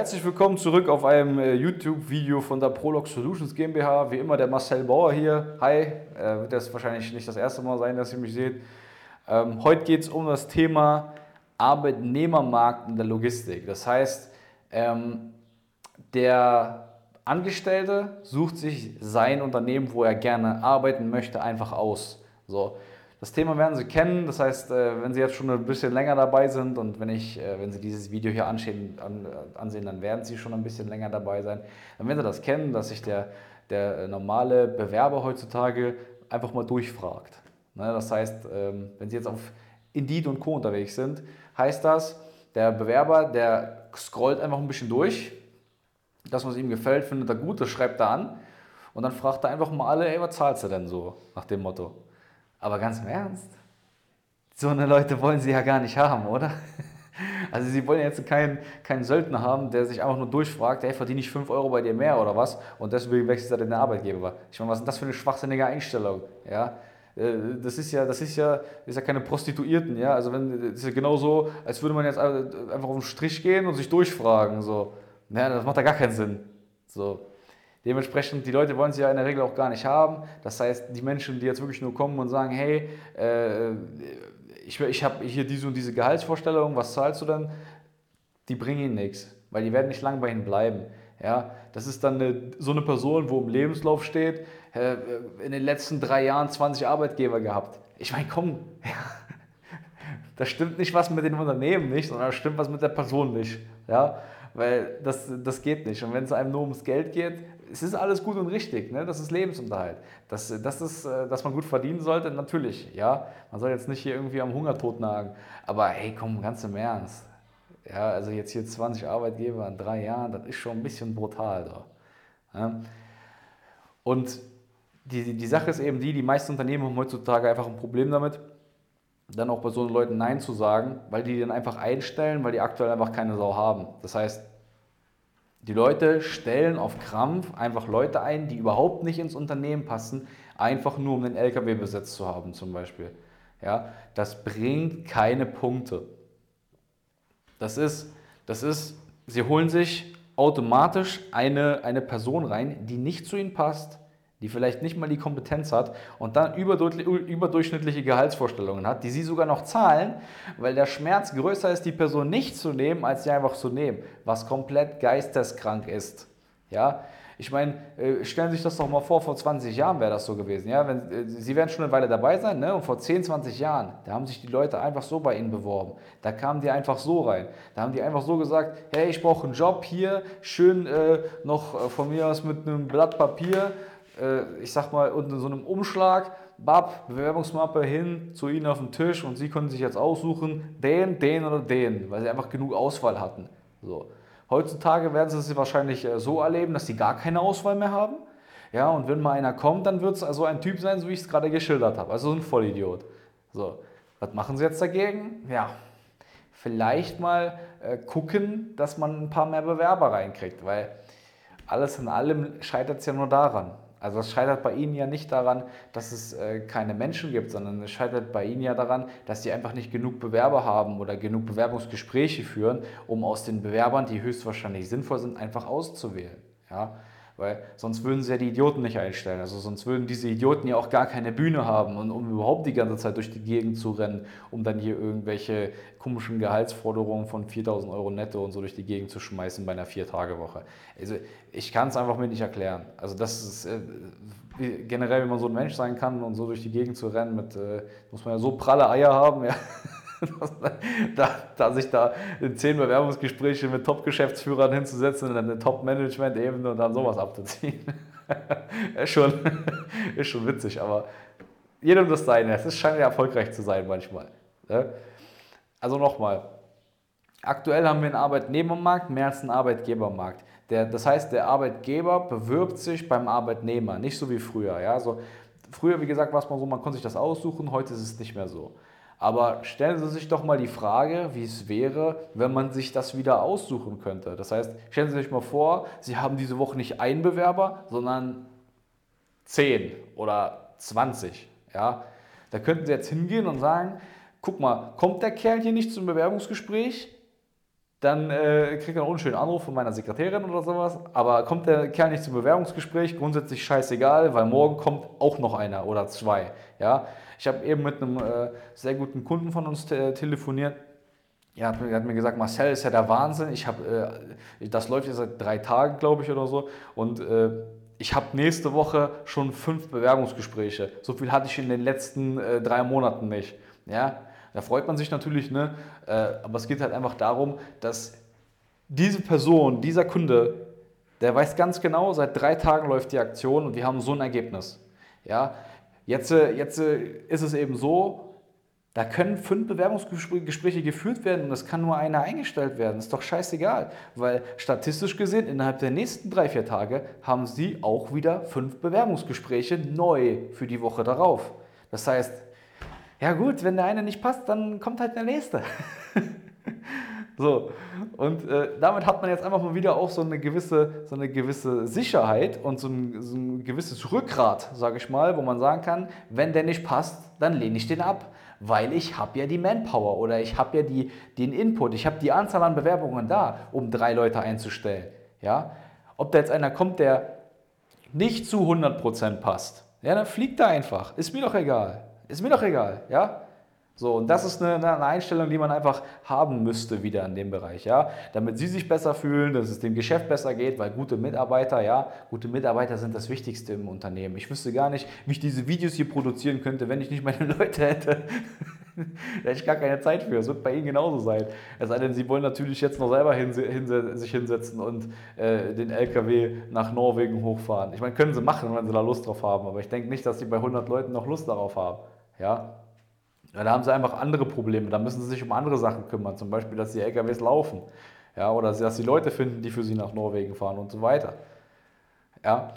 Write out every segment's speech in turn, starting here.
herzlich willkommen zurück auf einem äh, YouTube-Video von der Prolog Solutions GmbH. Wie immer der Marcel Bauer hier. Hi, äh, wird das wahrscheinlich nicht das erste Mal sein, dass ihr mich seht. Ähm, heute geht es um das Thema Arbeitnehmermarkt in der Logistik. Das heißt, ähm, der Angestellte sucht sich sein Unternehmen, wo er gerne arbeiten möchte, einfach aus. So. Das Thema werden Sie kennen, das heißt, äh, wenn Sie jetzt schon ein bisschen länger dabei sind und wenn, ich, äh, wenn Sie dieses Video hier ansehen, ansehen, dann werden Sie schon ein bisschen länger dabei sein. Dann werden Sie das kennen, dass sich der, der normale Bewerber heutzutage einfach mal durchfragt. Ne, das heißt, ähm, wenn Sie jetzt auf Indeed und Co. unterwegs sind, heißt das, der Bewerber, der scrollt einfach ein bisschen durch, das, was ihm gefällt, findet er gut, das schreibt er an und dann fragt er einfach mal alle, ey, was zahlst du denn so, nach dem Motto. Aber ganz im Ernst, so eine Leute wollen sie ja gar nicht haben, oder? Also sie wollen jetzt keinen, keinen Söldner haben, der sich einfach nur durchfragt, hey, verdiene ich 5 Euro bei dir mehr oder was? Und deswegen wechselt er den Arbeitgeber. Ich meine, was ist das für eine schwachsinnige Einstellung? Ja? Äh, das ist ja, das ist ja, ist ja keine Prostituierten, ja. Also wenn, ist ja genauso, als würde man jetzt einfach auf den Strich gehen und sich durchfragen. So. Ja, das macht ja gar keinen Sinn. So. Dementsprechend, die Leute wollen sie ja in der Regel auch gar nicht haben. Das heißt, die Menschen, die jetzt wirklich nur kommen und sagen, hey, äh, ich, ich habe hier diese und diese Gehaltsvorstellung, was zahlst du denn? Die bringen ihnen nichts, weil die werden nicht lange bei ihnen bleiben. Ja, das ist dann eine, so eine Person, wo im Lebenslauf steht, äh, in den letzten drei Jahren 20 Arbeitgeber gehabt. Ich meine, komm, da stimmt nicht was mit dem Unternehmen nicht, sondern da stimmt was mit der Person nicht. Ja, weil das, das geht nicht. Und wenn es einem nur ums Geld geht, es ist alles gut und richtig, ne? das ist Lebensunterhalt. Dass, das ist, äh, dass man gut verdienen sollte, natürlich, ja. Man soll jetzt nicht hier irgendwie am Hungertod nagen. Aber hey, komm, ganz im Ernst. Ja, also jetzt hier 20 Arbeitgeber in drei Jahren, das ist schon ein bisschen brutal. So. Ja? Und die, die Sache ist eben die, die meisten Unternehmen haben heutzutage einfach ein Problem damit, dann auch bei so Leuten Nein zu sagen, weil die dann einfach einstellen, weil die aktuell einfach keine Sau haben. Das heißt, die Leute stellen auf Krampf einfach Leute ein, die überhaupt nicht ins Unternehmen passen, einfach nur um den LKW besetzt zu haben zum Beispiel. Ja, das bringt keine Punkte. Das ist, das ist, sie holen sich automatisch eine, eine Person rein, die nicht zu ihnen passt, die vielleicht nicht mal die Kompetenz hat und dann überdurchschnittliche Gehaltsvorstellungen hat, die sie sogar noch zahlen, weil der Schmerz größer ist, die Person nicht zu nehmen, als sie einfach zu nehmen, was komplett geisteskrank ist. Ja, ich meine, äh, stellen Sie sich das doch mal vor, vor 20 Jahren wäre das so gewesen. Ja? Wenn, äh, Sie werden schon eine Weile dabei sein, ne? und vor 10, 20 Jahren, da haben sich die Leute einfach so bei Ihnen beworben. Da kamen die einfach so rein. Da haben die einfach so gesagt, hey, ich brauche einen Job hier, schön äh, noch äh, von mir aus mit einem Blatt Papier, ich sag mal, unter so einem Umschlag, Bab, Bewerbungsmappe hin zu Ihnen auf den Tisch und Sie können sich jetzt aussuchen, den, den oder den, weil Sie einfach genug Auswahl hatten. So. Heutzutage werden Sie es wahrscheinlich äh, so erleben, dass Sie gar keine Auswahl mehr haben. Ja, und wenn mal einer kommt, dann wird es also ein Typ sein, so wie ich es gerade geschildert habe. Also ein Vollidiot. So, was machen Sie jetzt dagegen? Ja, vielleicht mal äh, gucken, dass man ein paar mehr Bewerber reinkriegt, weil alles in allem scheitert es ja nur daran. Also es scheitert bei Ihnen ja nicht daran, dass es äh, keine Menschen gibt, sondern es scheitert bei Ihnen ja daran, dass Sie einfach nicht genug Bewerber haben oder genug Bewerbungsgespräche führen, um aus den Bewerbern, die höchstwahrscheinlich sinnvoll sind, einfach auszuwählen. Ja? Weil sonst würden sie ja die Idioten nicht einstellen. Also sonst würden diese Idioten ja auch gar keine Bühne haben, und, um überhaupt die ganze Zeit durch die Gegend zu rennen, um dann hier irgendwelche komischen Gehaltsforderungen von 4000 Euro netto und so durch die Gegend zu schmeißen bei einer Vier-Tage-Woche. Also ich kann es einfach mir nicht erklären. Also das ist äh, generell, wenn man so ein Mensch sein kann und so durch die Gegend zu rennen, mit, äh, muss man ja so pralle Eier haben, ja. da, da, sich da in zehn Bewerbungsgespräche mit Top-Geschäftsführern hinzusetzen und dann eine Top-Management-Ebene und dann sowas abzuziehen. ist, schon, ist schon witzig, aber jedem das seine. Es scheint ja erfolgreich zu sein manchmal. Ne? Also nochmal, aktuell haben wir einen Arbeitnehmermarkt mehr als einen Arbeitgebermarkt. Der, das heißt, der Arbeitgeber bewirbt sich beim Arbeitnehmer, nicht so wie früher. Ja? Also, früher, wie gesagt, war es mal so, man konnte sich das aussuchen, heute ist es nicht mehr so. Aber stellen Sie sich doch mal die Frage, wie es wäre, wenn man sich das wieder aussuchen könnte. Das heißt, stellen Sie sich mal vor, Sie haben diese Woche nicht einen Bewerber, sondern 10 oder 20. Ja? Da könnten Sie jetzt hingehen und sagen, guck mal, kommt der Kerl hier nicht zum Bewerbungsgespräch? Dann äh, kriegt er einen unschönen Anruf von meiner Sekretärin oder sowas. Aber kommt der Kerl nicht zum Bewerbungsgespräch, grundsätzlich scheißegal, weil morgen kommt auch noch einer oder zwei. Ja? Ich habe eben mit einem äh, sehr guten Kunden von uns te telefoniert. Er hat, hat, mir gesagt, Marcel ist ja der Wahnsinn. Ich habe, äh, das läuft jetzt seit drei Tagen, glaube ich, oder so. Und äh, ich habe nächste Woche schon fünf Bewerbungsgespräche. So viel hatte ich in den letzten äh, drei Monaten nicht. Ja? Da freut man sich natürlich, ne? Äh, aber es geht halt einfach darum, dass diese Person, dieser Kunde, der weiß ganz genau, seit drei Tagen läuft die Aktion und wir haben so ein Ergebnis. Ja? Jetzt, äh, jetzt äh, ist es eben so, da können fünf Bewerbungsgespräche geführt werden und es kann nur einer eingestellt werden. Ist doch scheißegal, weil statistisch gesehen innerhalb der nächsten drei, vier Tage haben Sie auch wieder fünf Bewerbungsgespräche neu für die Woche darauf. Das heißt, ja gut, wenn der eine nicht passt, dann kommt halt der nächste. so, und äh, damit hat man jetzt einfach mal wieder auch so eine gewisse, so eine gewisse Sicherheit und so ein, so ein gewisses Rückgrat, sage ich mal, wo man sagen kann, wenn der nicht passt, dann lehne ich den ab, weil ich habe ja die Manpower oder ich habe ja die, den Input, ich habe die Anzahl an Bewerbungen da, um drei Leute einzustellen. Ja? Ob da jetzt einer kommt, der nicht zu 100% passt, ja, dann fliegt er einfach, ist mir doch egal. Ist mir doch egal, ja? So, und das ist eine, eine, Einstellung, die man einfach haben müsste wieder in dem Bereich, ja? Damit sie sich besser fühlen, dass es dem Geschäft besser geht, weil gute Mitarbeiter, ja, gute Mitarbeiter sind das Wichtigste im Unternehmen. Ich wüsste gar nicht, wie ich diese Videos hier produzieren könnte, wenn ich nicht meine Leute hätte. da hätte ich gar keine Zeit für. Es wird bei Ihnen genauso sein. Es sei denn, Sie wollen natürlich jetzt noch selber hinse hinse sich hinsetzen und äh, den LKW nach Norwegen hochfahren. Ich meine, können Sie machen, wenn Sie da Lust drauf haben, aber ich denke nicht, dass Sie bei 100 Leuten noch Lust darauf haben. Ja? ja? Da haben sie einfach andere Probleme. Da müssen sie sich um andere Sachen kümmern. Zum Beispiel, dass die LKWs laufen. Ja? Oder dass sie Leute finden, die für sie nach Norwegen fahren und so weiter. Ja?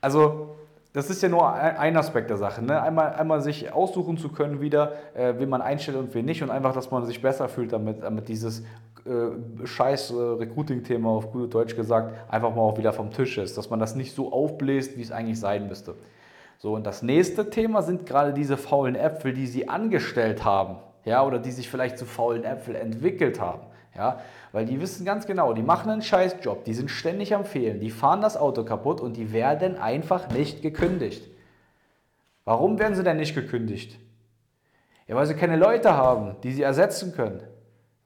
Also, das ist ja nur ein Aspekt der Sache. Ne? Einmal, einmal sich aussuchen zu können, wieder, äh, wen man einstellt und wen nicht. Und einfach, dass man sich besser fühlt, damit, damit dieses äh, scheiß äh, Recruiting-Thema auf gut Deutsch gesagt einfach mal auch wieder vom Tisch ist. Dass man das nicht so aufbläst, wie es eigentlich sein müsste. So, und das nächste Thema sind gerade diese faulen Äpfel, die sie angestellt haben, ja, oder die sich vielleicht zu faulen Äpfel entwickelt haben, ja, weil die wissen ganz genau, die machen einen Scheißjob, die sind ständig am Fehlen, die fahren das Auto kaputt und die werden einfach nicht gekündigt. Warum werden sie denn nicht gekündigt? Ja, weil sie keine Leute haben, die sie ersetzen können.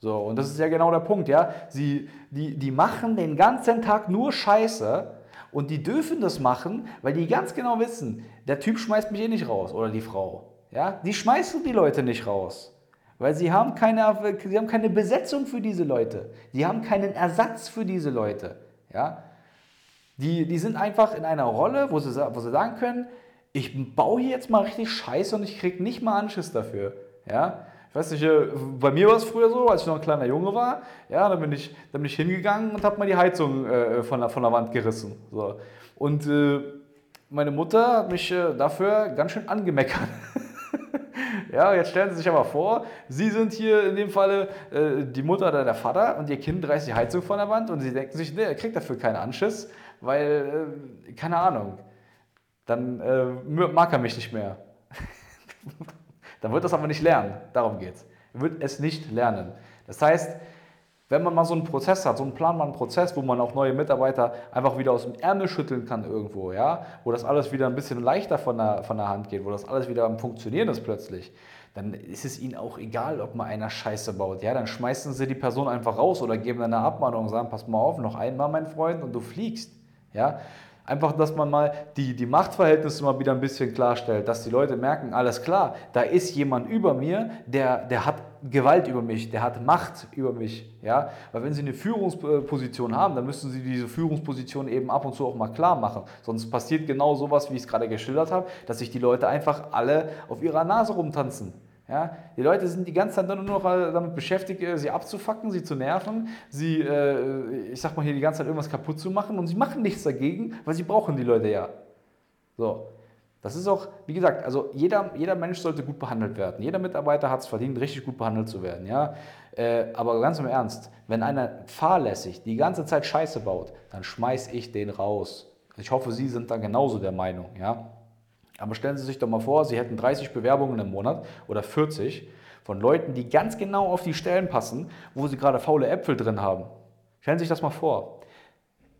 So, und das ist ja genau der Punkt, ja. Sie, die, die machen den ganzen Tag nur Scheiße und die dürfen das machen, weil die ganz genau wissen, der Typ schmeißt mich eh nicht raus oder die Frau. Ja? Die schmeißen die Leute nicht raus. Weil sie haben, keine, sie haben keine Besetzung für diese Leute. Die haben keinen Ersatz für diese Leute. Ja? Die, die sind einfach in einer Rolle, wo sie, wo sie sagen können, ich baue hier jetzt mal richtig Scheiße und ich kriege nicht mal Anschiss dafür. Ja? Ich weiß nicht, äh, bei mir war es früher so, als ich noch ein kleiner Junge war, ja, dann bin ich, dann bin ich hingegangen und habe mal die Heizung äh, von, der, von der Wand gerissen. So. Und äh, meine Mutter hat mich äh, dafür ganz schön angemeckert. ja, jetzt stellen Sie sich aber vor, Sie sind hier in dem Falle äh, die Mutter oder der Vater und Ihr Kind reißt die Heizung von der Wand und Sie denken sich, nee, er kriegt dafür keinen Anschiss, weil, äh, keine Ahnung, dann mag er mich nicht mehr. Dann wird das aber nicht lernen. Darum geht es. Er wird es nicht lernen. Das heißt, wenn man mal so einen Prozess hat, so einen planbaren Prozess, wo man auch neue Mitarbeiter einfach wieder aus dem Ärmel schütteln kann irgendwo, ja, wo das alles wieder ein bisschen leichter von der, von der Hand geht, wo das alles wieder am Funktionieren ist plötzlich, dann ist es ihnen auch egal, ob mal einer Scheiße baut. Ja, dann schmeißen sie die Person einfach raus oder geben eine Abmahnung und sagen, pass mal auf, noch einmal, mein Freund, und du fliegst. Ja, Einfach, dass man mal die, die Machtverhältnisse mal wieder ein bisschen klarstellt, dass die Leute merken, alles klar, da ist jemand über mir, der, der hat Gewalt über mich, der hat Macht über mich. Ja? Weil wenn sie eine Führungsposition haben, dann müssen sie diese Führungsposition eben ab und zu auch mal klar machen. Sonst passiert genau sowas, wie ich es gerade geschildert habe, dass sich die Leute einfach alle auf ihrer Nase rumtanzen. Ja, die Leute sind die ganze Zeit nur noch damit beschäftigt, äh, sie abzufacken, sie zu nerven, sie, äh, ich sag mal hier, die ganze Zeit irgendwas kaputt zu machen und sie machen nichts dagegen, weil sie brauchen die Leute ja. So. Das ist auch, wie gesagt, also jeder, jeder Mensch sollte gut behandelt werden. Jeder Mitarbeiter hat es verdient, richtig gut behandelt zu werden. Ja? Äh, aber ganz im Ernst, wenn einer fahrlässig die ganze Zeit Scheiße baut, dann schmeiß ich den raus. Ich hoffe, Sie sind da genauso der Meinung. Ja? Aber stellen Sie sich doch mal vor, Sie hätten 30 Bewerbungen im Monat oder 40. von Leuten, die ganz genau auf die Stellen passen, wo sie gerade faule Äpfel drin haben. Stellen Sie sich das mal vor.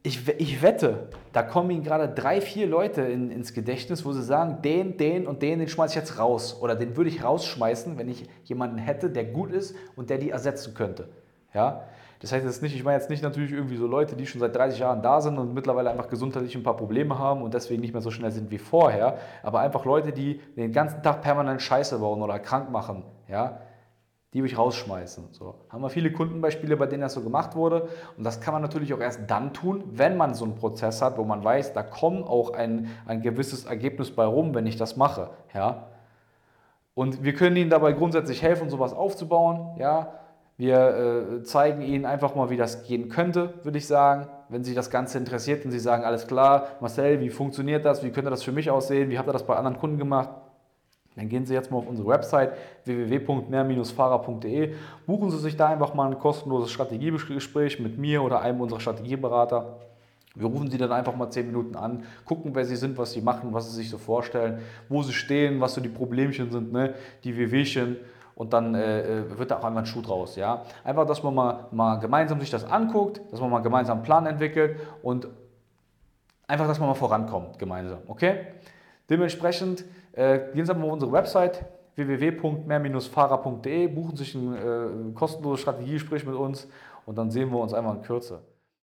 Ich, ich wette, da kommen Ihnen gerade drei, vier Leute in, ins Gedächtnis, wo Sie sagen, den, den und den, den schmeiße ich jetzt raus. Oder den würde ich rausschmeißen, wenn ich jemanden hätte, der gut ist und der die ersetzen könnte. Ja? Das heißt jetzt nicht, ich meine jetzt nicht natürlich irgendwie so Leute, die schon seit 30 Jahren da sind und mittlerweile einfach gesundheitlich ein paar Probleme haben und deswegen nicht mehr so schnell sind wie vorher, aber einfach Leute, die den ganzen Tag permanent Scheiße bauen oder krank machen, ja, die will ich rausschmeißen. So. Haben wir viele Kundenbeispiele, bei denen das so gemacht wurde. Und das kann man natürlich auch erst dann tun, wenn man so einen Prozess hat, wo man weiß, da kommt auch ein, ein gewisses Ergebnis bei rum, wenn ich das mache. Ja. Und wir können Ihnen dabei grundsätzlich helfen, sowas aufzubauen. Ja. Wir äh, zeigen Ihnen einfach mal, wie das gehen könnte, würde ich sagen. Wenn Sie das Ganze interessiert und Sie sagen, alles klar, Marcel, wie funktioniert das? Wie könnte das für mich aussehen? Wie habt ihr das bei anderen Kunden gemacht? Dann gehen Sie jetzt mal auf unsere Website www.mehr-fahrer.de, buchen Sie sich da einfach mal ein kostenloses Strategiegespräch mit mir oder einem unserer Strategieberater. Wir rufen Sie dann einfach mal 10 Minuten an, gucken, wer Sie sind, was Sie machen, was Sie sich so vorstellen, wo Sie stehen, was so die Problemchen sind, ne? die Wehwehchen und dann äh, äh, wird da auch einmal ein Schuh draus. Ja? Einfach, dass man mal, mal gemeinsam sich das anguckt, dass man mal gemeinsam einen Plan entwickelt und einfach, dass man mal vorankommt gemeinsam. Okay? Dementsprechend äh, gehen Sie einfach auf unsere Website www.mehr-fahrer.de, buchen sich ein äh, kostenloses Strategiegespräch mit uns und dann sehen wir uns einmal in Kürze.